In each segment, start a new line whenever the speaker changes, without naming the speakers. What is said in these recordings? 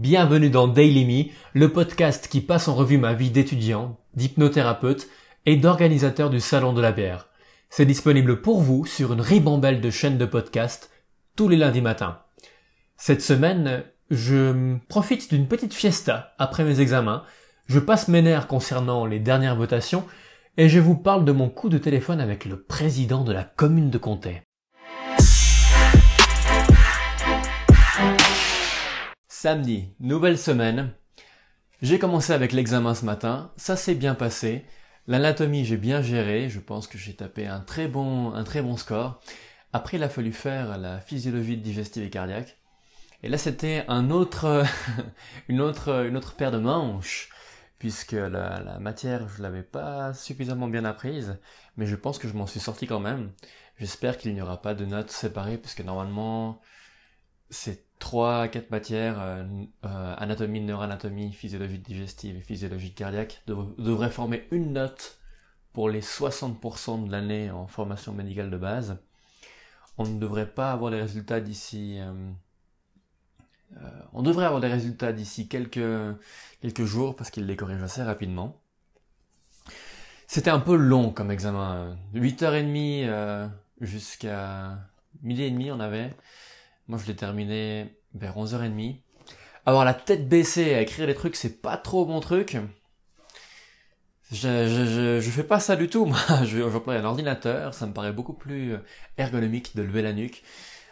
Bienvenue dans Daily Me, le podcast qui passe en revue ma vie d'étudiant, d'hypnothérapeute et d'organisateur du Salon de la bière. C'est disponible pour vous sur une ribambelle de chaînes de podcast tous les lundis matins. Cette semaine, je profite d'une petite fiesta après mes examens, je passe mes nerfs concernant les dernières votations et je vous parle de mon coup de téléphone avec le président de la commune de Comté. Samedi, nouvelle semaine. J'ai commencé avec l'examen ce matin, ça s'est bien passé. L'anatomie, j'ai bien géré, je pense que j'ai tapé un très bon, un très bon score. Après, il a fallu faire la physiologie digestive et cardiaque. Et là, c'était un autre, une autre, une autre paire de manches, puisque la, la matière, je l'avais pas suffisamment bien apprise, mais je pense que je m'en suis sorti quand même. J'espère qu'il n'y aura pas de notes séparées, puisque normalement, c'est trois quatre matières, euh, euh, anatomie, neuroanatomie, physiologie digestive et physiologie cardiaque, devraient former une note pour les 60% de l'année en formation médicale de base. On ne devrait pas avoir les résultats d'ici... Euh, on devrait avoir des résultats d'ici quelques, quelques jours parce qu'ils les corrigent assez rapidement. C'était un peu long comme examen. 8h30 jusqu'à midi et demi on avait. Moi, je l'ai terminé vers 11h30. Avoir la tête baissée à écrire les trucs, c'est pas trop mon truc. Je, je, je, fais pas ça du tout, moi. Je, j'emploie un ordinateur, ça me paraît beaucoup plus ergonomique de lever la nuque.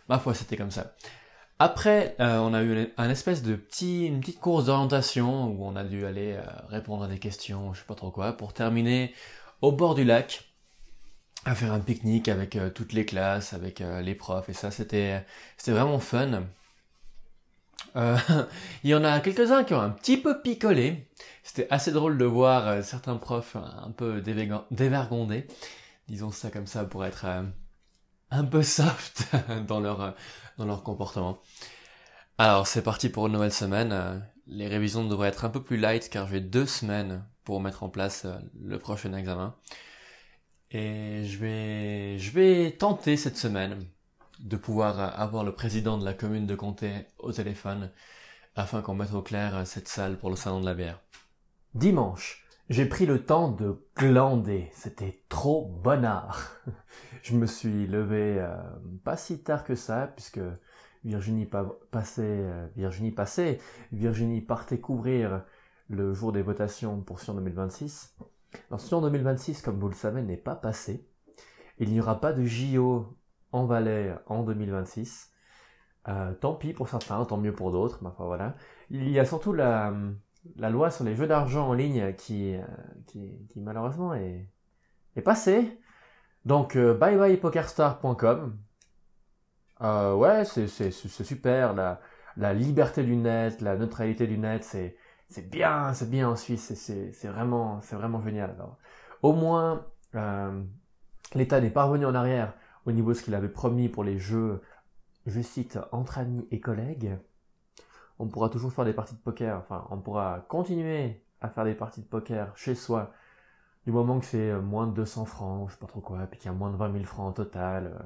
Ma foi, c'était comme ça. Après, euh, on a eu un espèce de petit, une petite course d'orientation où on a dû aller euh, répondre à des questions, je sais pas trop quoi, pour terminer au bord du lac à faire un pique-nique avec euh, toutes les classes, avec euh, les profs et ça c'était c'était vraiment fun. Euh, il y en a quelques-uns qui ont un petit peu picolé. C'était assez drôle de voir certains profs un peu dévergondés, disons ça comme ça pour être un peu soft dans leur dans leur comportement. Alors c'est parti pour une nouvelle semaine. Les révisions devraient être un peu plus light car j'ai deux semaines pour mettre en place le prochain examen. Et je vais, je vais tenter cette semaine de pouvoir avoir le président de la commune de Comté au téléphone afin qu'on mette au clair cette salle pour le salon de la bière. Dimanche, j'ai pris le temps de glander. C'était trop bonnard. je me suis levé euh, pas si tard que ça puisque Virginie passait, euh, Virginie passait, Virginie partait couvrir le jour des votations pour Sion 2026. Sion 2026, comme vous le savez, n'est pas passé. Il n'y aura pas de JO en Valais en 2026. Euh, tant pis pour certains, tant mieux pour d'autres. Voilà. Il y a surtout la, loi sur les jeux d'argent en ligne qui, euh, qui, qui, malheureusement est, est passée. Donc, euh, bye bye pokerstar.com. Ouais, c'est super. La, la liberté du net, la neutralité du net, c'est bien, c'est bien en Suisse, c'est vraiment, vraiment génial. Alors, au moins, l'État n'est pas revenu en arrière au niveau de ce qu'il avait promis pour les jeux, je cite, entre amis et collègues. On pourra toujours faire des parties de poker, enfin, on pourra continuer à faire des parties de poker chez soi, du moment que c'est moins de 200 francs, je sais pas trop quoi, puis qu'il y a moins de 20 000 francs en total. Euh.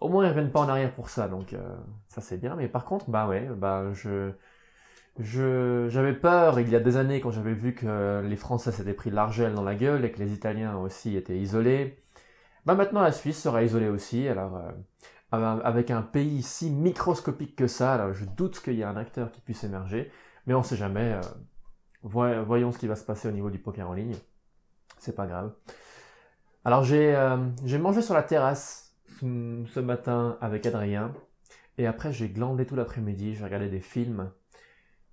Au moins, ils reviennent pas en arrière pour ça, donc euh, ça c'est bien. Mais par contre, bah ouais, bah je je, j'avais peur il y a des années quand j'avais vu que les Français s'étaient pris l'argel dans la gueule et que les Italiens aussi étaient isolés. Bah maintenant la Suisse sera isolée aussi. Alors euh, avec un pays si microscopique que ça, alors je doute qu'il y ait un acteur qui puisse émerger, mais on sait jamais. Euh, voyons ce qui va se passer au niveau du poker en ligne. C'est pas grave. Alors j'ai euh, mangé sur la terrasse ce matin avec Adrien et après j'ai glandé tout l'après-midi. J'ai regardé des films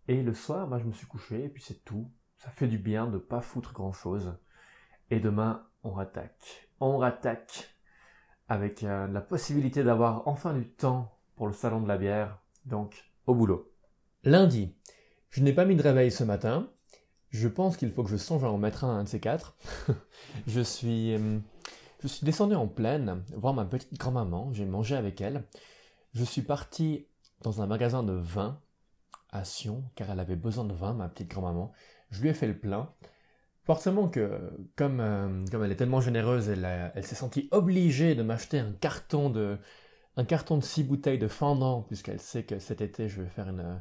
et le soir, bah, je me suis couché, et puis c'est tout. Ça fait du bien de pas foutre grand chose. Et demain, on rattaque. On rattaque avec euh, la possibilité d'avoir enfin du temps pour le salon de la bière. Donc, au boulot. Lundi. Je n'ai pas mis de réveil ce matin. Je pense qu'il faut que je songe à en mettre un, un de ces quatre. je suis, euh, je suis descendu en plaine voir ma petite grand-maman. J'ai mangé avec elle. Je suis parti dans un magasin de vin à Sion, car elle avait besoin de vin, ma petite grand-maman. Je lui ai fait le plein. Forcément que, comme, euh, comme elle est tellement généreuse, elle, elle s'est sentie obligée de m'acheter un carton de un carton de six bouteilles de fendant, puisqu'elle sait que cet été je vais faire une,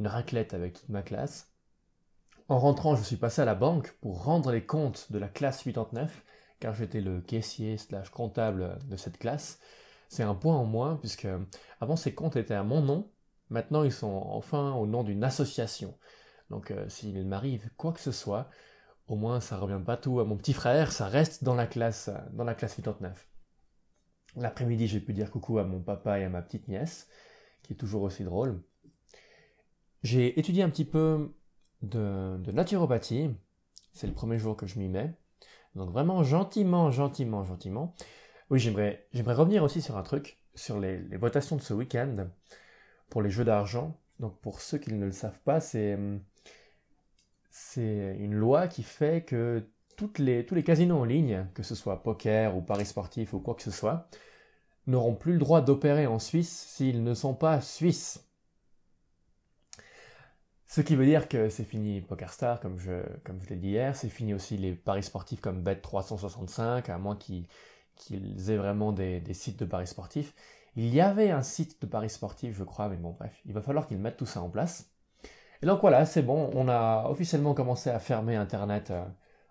une raclette avec toute ma classe. En rentrant, je suis passé à la banque pour rendre les comptes de la classe 89, car j'étais le caissier slash comptable de cette classe. C'est un point en moins, puisque avant ces comptes étaient à mon nom, maintenant ils sont enfin au nom d'une association. Donc euh, s'il m'arrive quoi que ce soit, au moins ça revient pas tout à mon petit frère, ça reste dans la classe, dans la classe 89. L'après-midi, j'ai pu dire coucou à mon papa et à ma petite nièce, qui est toujours aussi drôle. J'ai étudié un petit peu de, naturopathie. C'est le premier jour que je m'y mets. Donc vraiment gentiment, gentiment, gentiment. Oui, j'aimerais, j'aimerais revenir aussi sur un truc, sur les, les votations de ce week-end pour les jeux d'argent. Donc pour ceux qui ne le savent pas, c'est, c'est une loi qui fait que tous les casinos en ligne, que ce soit poker ou paris sportif ou quoi que ce soit, n'auront plus le droit d'opérer en Suisse s'ils ne sont pas suisses. Ce qui veut dire que c'est fini PokerStar, comme je, comme je l'ai dit hier, c'est fini aussi les paris sportifs comme Bet365, à moins qu'ils aient vraiment des, des, sites de paris sportifs. Il y avait un site de paris sportifs, je crois, mais bon, bref, il va falloir qu'ils mettent tout ça en place. Et donc voilà, c'est bon, on a officiellement commencé à fermer Internet euh,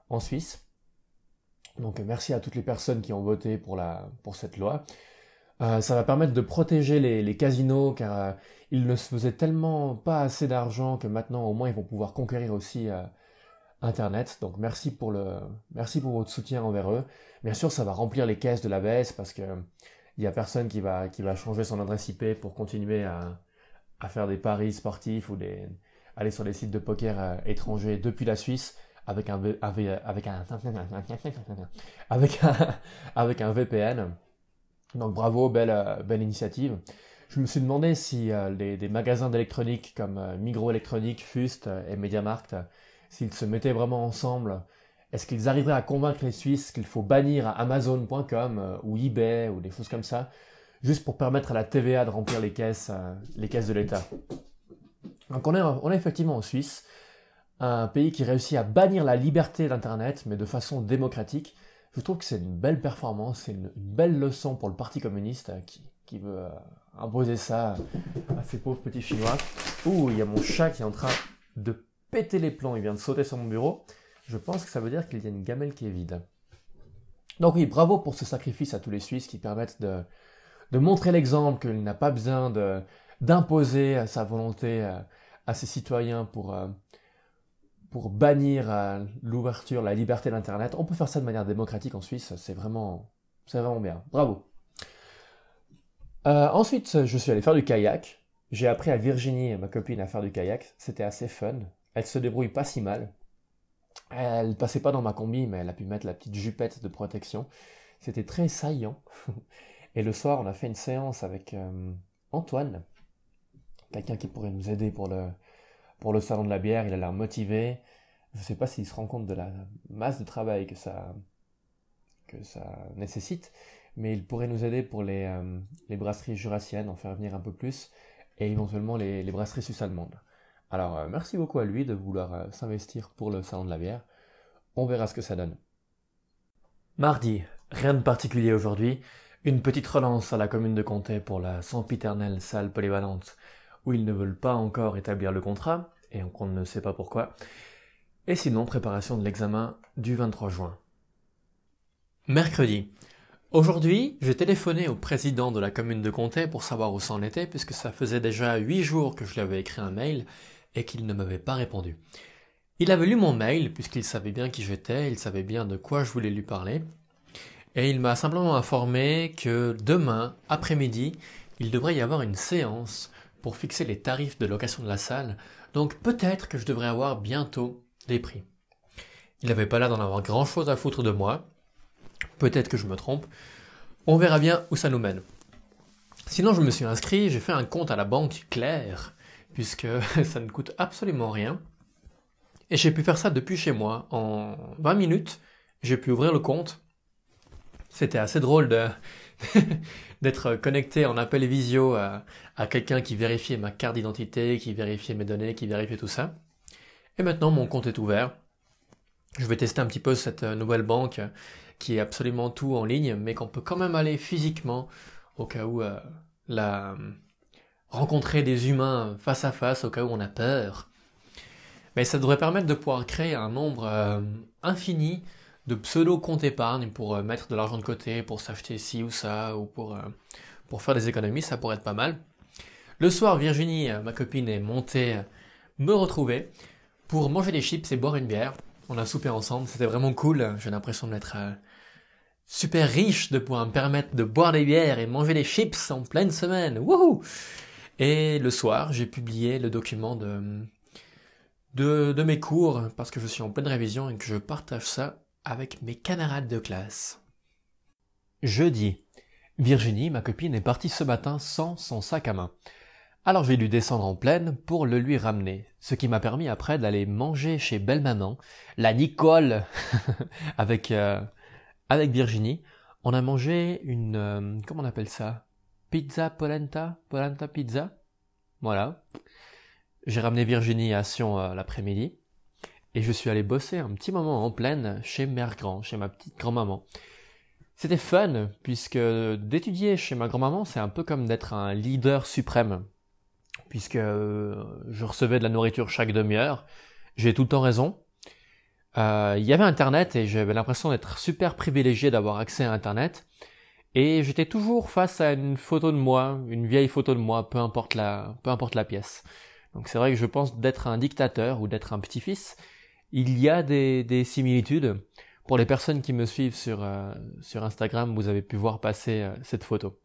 en Suisse. Donc merci à toutes les personnes qui ont voté pour, la, pour cette loi. Euh, ça va permettre de protéger les, casinos car euh, ils ne se faisaient tellement pas assez d'argent que maintenant au moins ils vont pouvoir conquérir aussi euh, Internet. Donc merci pour le merci pour votre soutien envers eux. Bien sûr ça va remplir les caisses de la baisse parce que il y a personne qui va qui va changer son adresse IP pour continuer à, à faire des paris sportifs ou des aller sur des sites de poker étrangers depuis la Suisse avec un, avec un, avec un, avec un VPN. Donc bravo, belle, euh, belle initiative. Je me suis demandé si euh, les, des magasins d'électronique comme euh, Migros Électronique, Fust et Mediamarkt, s'ils se mettaient vraiment ensemble, est-ce qu'ils arriveraient à convaincre les Suisses qu'il faut bannir Amazon.com ou eBay ou des choses comme ça, juste pour permettre à la TVA de remplir les caisses, les caisses de l'État? Donc on est, effectivement en Suisse un pays qui réussit à bannir la liberté d'Internet, mais de façon démocratique. Je trouve que c'est une belle performance, c'est une, belle leçon pour le Parti communiste euh, qui, veut euh, imposer ça à ces pauvres petits Chinois. Ouh, il y a mon chat qui est en train de péter les plombs, il vient de sauter sur mon bureau. Je pense que ça veut dire qu'il y a une gamelle qui est vide. Donc oui, bravo pour ce sacrifice à tous les Suisses qui permettent de, de montrer l'exemple qu'il n'a pas besoin d'imposer sa volonté à, ses citoyens pour, euh, pour bannir euh, l'ouverture, la liberté d'Internet. On peut faire ça de manière démocratique en Suisse, c'est vraiment, c'est vraiment bien. Bravo. Euh, ensuite, je suis allé faire du kayak. J'ai appris à Virginie, ma copine, à faire du kayak. C'était assez fun. Elle se débrouille pas si mal. Elle passait pas dans ma combi, mais elle a pu mettre la petite jupette de protection. C'était très saillant. Et le soir, on a fait une séance avec Antoine, quelqu'un qui pourrait nous aider pour le, pour le salon de la bière, il a l'air motivé. Je ne sais pas s'il se rend compte de la masse de travail que ça, que ça nécessite, mais il pourrait nous aider pour les, euh, les brasseries jurassiennes, en faire venir un peu plus, et éventuellement les, les brasseries suisses-allemandes. Alors euh, merci beaucoup à lui de vouloir euh, s'investir pour le salon de la bière. On verra ce que ça donne. Mardi, rien de particulier aujourd'hui. Une petite relance à la commune de Comté pour la sempiternelle salle polyvalente où ils ne veulent pas encore établir le contrat, et on ne sait pas pourquoi. Et sinon, préparation de l'examen du 23 juin. Mercredi. Aujourd'hui, j'ai téléphoné au président de la commune de Comté pour savoir où ça en était, puisque ça faisait déjà huit jours que je lui avais écrit un mail et qu'il ne m'avait pas répondu. Il avait lu mon mail, puisqu'il savait bien qui j'étais, il savait bien de quoi je voulais lui parler, et il m'a simplement informé que demain, après-midi, il devrait y avoir une séance pour fixer les tarifs de location de la salle, donc peut-être que je devrais avoir bientôt des prix. Il n'avait pas l'air d'en avoir grand chose à foutre de moi. Peut-être que je me trompe. On verra bien où ça nous mène. Sinon, je me suis inscrit, j'ai fait un compte à la banque Claire, puisque ça ne coûte absolument rien. Et j'ai pu faire ça depuis chez moi. En 20 minutes, j'ai pu ouvrir le compte. C'était assez drôle de, d'être connecté en appel visio à, à quelqu'un qui vérifiait ma carte d'identité, qui vérifiait mes données, qui vérifiait tout ça. Et maintenant, mon compte est ouvert. Je vais tester un petit peu cette euh, nouvelle banque qui est absolument tout en ligne, mais qu'on peut quand même aller physiquement au cas où euh, la, rencontrer des humains face à face au cas où on a peur. Mais ça devrait permettre de pouvoir créer un nombre euh, infini de pseudo comptes épargne pour euh, mettre de l'argent de côté, pour s'acheter ci ou ça, ou pour, euh, pour faire des économies, ça pourrait être pas mal. Le soir, Virginie, ma copine, est montée me retrouver pour manger des chips et boire une bière. On a soupé ensemble, c'était vraiment cool. J'ai l'impression d'être super riche de pouvoir me permettre de boire des bières et manger des chips en pleine semaine. Wouhou Et le soir, j'ai publié le document de, de mes cours parce que je suis en pleine révision et que je partage ça avec mes camarades de classe. Jeudi. Virginie, ma copine, est partie ce matin sans son sac à main. Alors j'ai dû descendre en pleine pour le lui ramener, ce qui m'a permis après d'aller manger chez belle maman, la Nicole, avec euh, avec Virginie. On a mangé une euh, comment on appelle ça, pizza polenta, polenta pizza, voilà. J'ai ramené Virginie à Sion euh, l'après-midi et je suis allé bosser un petit moment en pleine chez Mère Grand, chez ma petite grand-maman. C'était fun, puisque d'étudier chez ma grand-maman, c'est un peu comme d'être un leader suprême. Puisque euh, je recevais de la nourriture chaque demi-heure, j'ai tout le temps raison. Euh, il y avait Internet et j'avais l'impression d'être super privilégié d'avoir accès à Internet. Et j'étais toujours face à une photo de moi, une vieille photo de moi, peu importe la, peu importe la pièce. Donc c'est vrai que je pense d'être un dictateur ou d'être un petit-fils, il y a des, similitudes. Pour les personnes qui me suivent sur, euh, sur Instagram, vous avez pu voir passer euh, cette photo.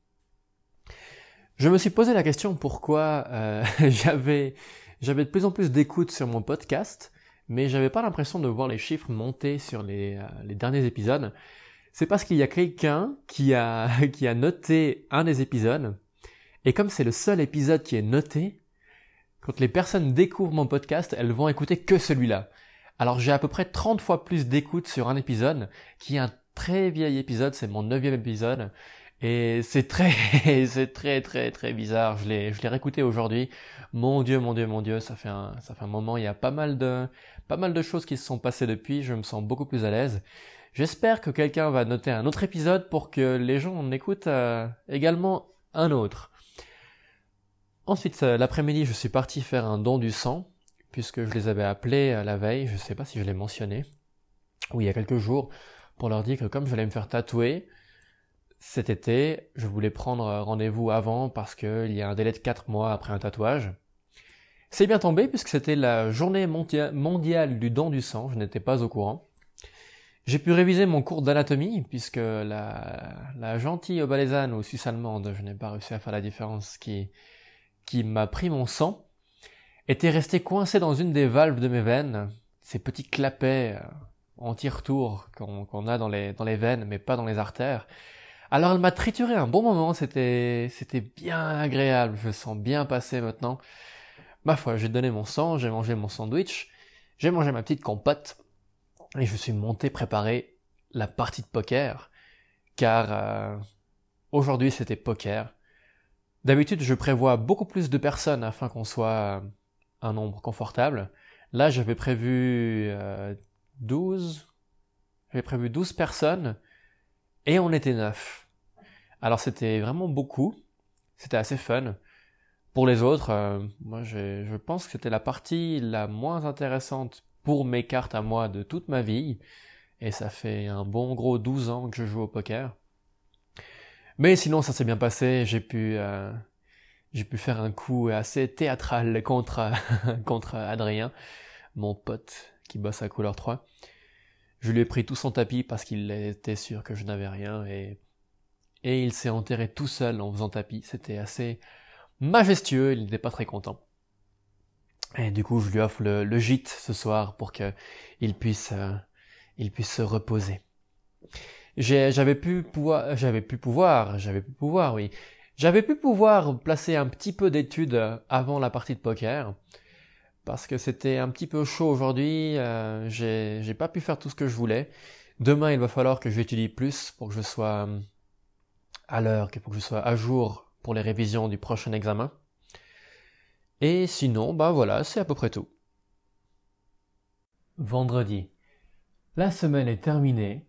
Je me suis posé la question pourquoi euh, j'avais j'avais de plus en plus d'écoute sur mon podcast, mais j'avais pas l'impression de voir les chiffres monter sur les, les derniers épisodes. C'est parce qu'il y a quelqu'un qui a qui a noté un des épisodes, et comme c'est le seul épisode qui est noté, quand les personnes découvrent mon podcast, elles vont écouter que celui-là. Alors j'ai à peu près 30 fois plus d'écoute sur un épisode, qui est un très vieil épisode, c'est mon neuvième épisode, et c'est très, c'est très très très bizarre. Je l'ai, je réécouté aujourd'hui. Mon Dieu, mon Dieu, mon Dieu, ça fait un, ça fait un moment. Il y a pas mal de, pas mal de choses qui se sont passées depuis. Je me sens beaucoup plus à l'aise. J'espère que quelqu'un va noter un autre épisode pour que les gens en écoutent euh, également un autre. Ensuite, euh, l'après-midi, je suis parti faire un don du sang puisque je les avais appelés euh, la veille, je ne sais pas si je l'ai mentionné, ou il y a quelques jours, pour leur dire que comme je j'allais me faire tatouer cet été, je voulais prendre rendez-vous avant parce qu'il y a un délai de 4 mois après un tatouage. C'est bien tombé puisque c'était la journée mondiale du don du sang, je n'étais pas au courant. J'ai pu réviser mon cours d'anatomie puisque la, gentille obalaisane ou suisse allemande, je n'ai pas réussi à faire la différence, qui m'a pris mon sang, était resté coincé dans une des valves de mes veines, ces petits clapets euh, anti-retour qu'on a dans les, dans les veines, mais pas dans les artères. Alors elle m'a trituré un bon moment, c'était c'était bien agréable, je sens bien passer maintenant. Ma foi, j'ai donné mon sang, j'ai mangé mon sandwich, j'ai mangé ma petite compote, et je suis monté préparer la partie de poker, car euh, aujourd'hui c'était poker. D'habitude, je prévois beaucoup plus de personnes afin qu'on soit un nombre confortable. Là, j'avais prévu euh, 12, j'avais prévu 12 personnes et on était 9. Alors c'était vraiment beaucoup, c'était assez fun. Pour les autres, euh, moi je pense que c'était la partie la moins intéressante pour mes cartes à moi de toute ma vie. Et ça fait un bon gros 12 ans que je joue au poker. Mais sinon ça s'est bien passé, j'ai pu euh, j'ai pu faire un coup assez théâtral contre, Adrien, mon pote qui bosse à couleur 3. Je lui ai pris tout son tapis parce qu'il était sûr que je n'avais rien et, et il s'est enterré tout seul en faisant tapis. C'était assez majestueux, il n'était pas très content. Et du coup, je lui offre le, gîte ce soir pour qu'il puisse, euh, il puisse se reposer. J'avais pu pouvoir, j'avais pu pouvoir, j'avais pu pouvoir, oui. J'avais pu pouvoir placer un petit peu d'études avant la partie de poker, parce que c'était un petit peu chaud aujourd'hui, euh, j'ai pas pu faire tout ce que je voulais. Demain, il va falloir que j'étudie plus pour que je sois euh, à l'heure, pour que je sois à jour pour les révisions du prochain examen. Et sinon, bah voilà, c'est à peu près tout. Vendredi. La semaine est terminée.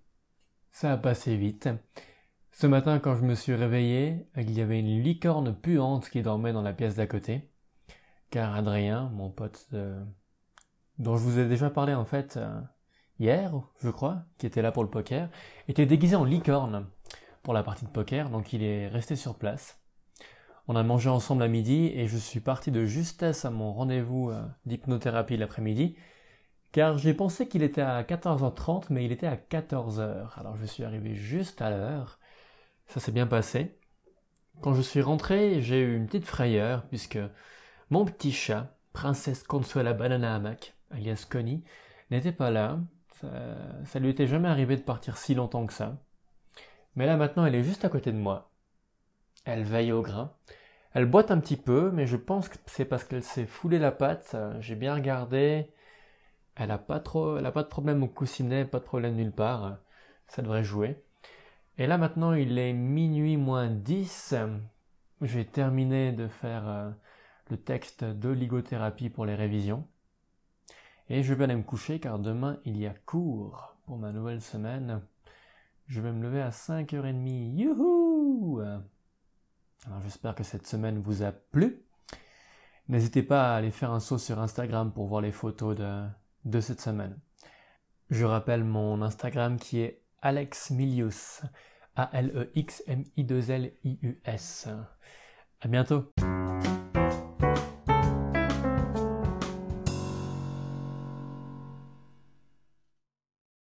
Ça a passé vite. Ce matin, quand je me suis réveillé, il y avait une licorne puante qui dormait dans la pièce d'à côté. Car Adrien, mon pote euh, dont je vous ai déjà parlé en fait euh, hier, je crois, qui était là pour le poker, était déguisé en licorne pour la partie de poker, donc il est resté sur place. On a mangé ensemble à midi et je suis parti de justesse à mon rendez-vous euh, d'hypnothérapie l'après-midi, car j'ai pensé qu'il était à 14h30, mais il était à 14h. Alors je suis arrivé juste à l'heure. Ça s'est bien passé. Quand je suis rentré, j'ai eu une petite frayeur, puisque mon petit chat, Princesse Consuela Banana Hamac, alias Connie, n'était pas là. Ça, ça lui était jamais arrivé de partir si longtemps que ça. Mais là maintenant, elle est juste à côté de moi. Elle veille au grain. Elle boite un petit peu, mais je pense que c'est parce qu'elle s'est foulée la patte. J'ai bien regardé. Elle a pas trop, elle a pas de problème au coussinet, pas de problème nulle part. Ça devrait jouer. Et là maintenant, il est minuit moins 10. J'ai terminé de faire euh, le texte de ligothérapie pour les révisions. Et je vais aller me coucher car demain il y a cours pour ma nouvelle semaine. Je vais me lever à 5h30. Youhou Alors j'espère que cette semaine vous a plu. N'hésitez pas à aller faire un saut sur Instagram pour voir les photos de, de cette semaine. Je rappelle mon Instagram qui est Alex Milius. A-L-E-X-M-I-2-L-I-U-S. À bientôt!